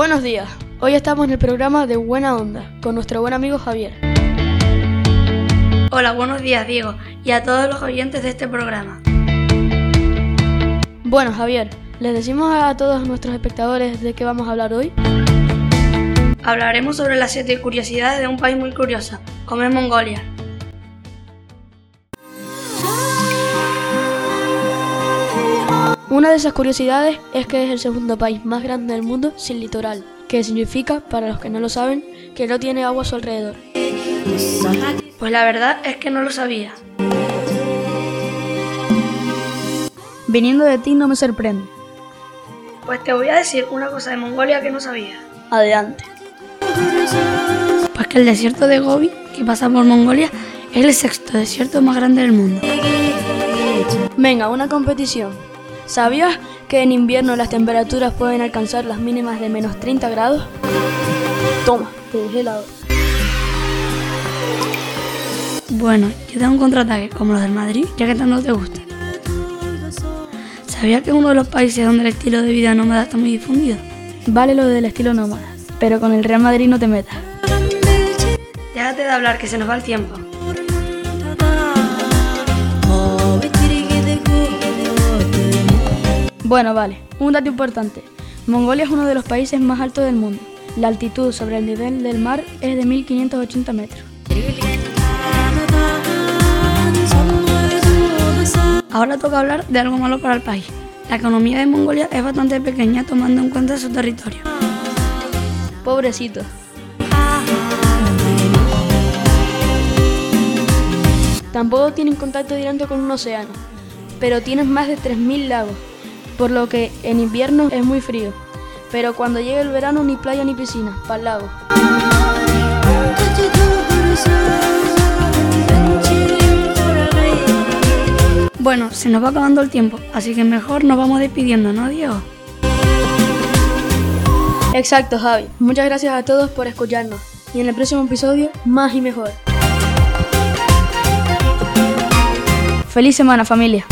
Buenos días. Hoy estamos en el programa de Buena Onda con nuestro buen amigo Javier. Hola, buenos días Diego y a todos los oyentes de este programa. Bueno, Javier, ¿les decimos a todos nuestros espectadores de qué vamos a hablar hoy? Hablaremos sobre las siete curiosidades de un país muy curioso, como es Mongolia. Una de esas curiosidades es que es el segundo país más grande del mundo sin litoral, que significa, para los que no lo saben, que no tiene agua a su alrededor. Pues la verdad es que no lo sabía. Viniendo de ti no me sorprende. Pues te voy a decir una cosa de Mongolia que no sabía. Adelante. Pues que el desierto de Gobi, que pasa por Mongolia, es el sexto desierto más grande del mundo. Venga, una competición. ¿Sabías que en invierno las temperaturas pueden alcanzar las mínimas de menos 30 grados? Toma, te dejé helado. Bueno, yo tengo un contraataque como los del Madrid, ya que tanto te gusta. ¿Sabías que es uno de los países donde el estilo de vida nómada está muy difundido? Vale lo del estilo nómada, pero con el Real Madrid no te metas. Déjate de hablar, que se nos va el tiempo. Bueno, vale. Un dato importante. Mongolia es uno de los países más altos del mundo. La altitud sobre el nivel del mar es de 1580 metros. Ahora toca hablar de algo malo para el país. La economía de Mongolia es bastante pequeña tomando en cuenta su territorio. Pobrecito. Tampoco tienen contacto directo con un océano, pero tienen más de 3.000 lagos, por lo que en invierno es muy frío. Pero cuando llega el verano ni playa ni piscina, para el lago. Bueno, se nos va acabando el tiempo, así que mejor nos vamos despidiendo, ¿no, Diego? Exacto, Javi. Muchas gracias a todos por escucharnos. Y en el próximo episodio, más y mejor. Feliz semana, familia.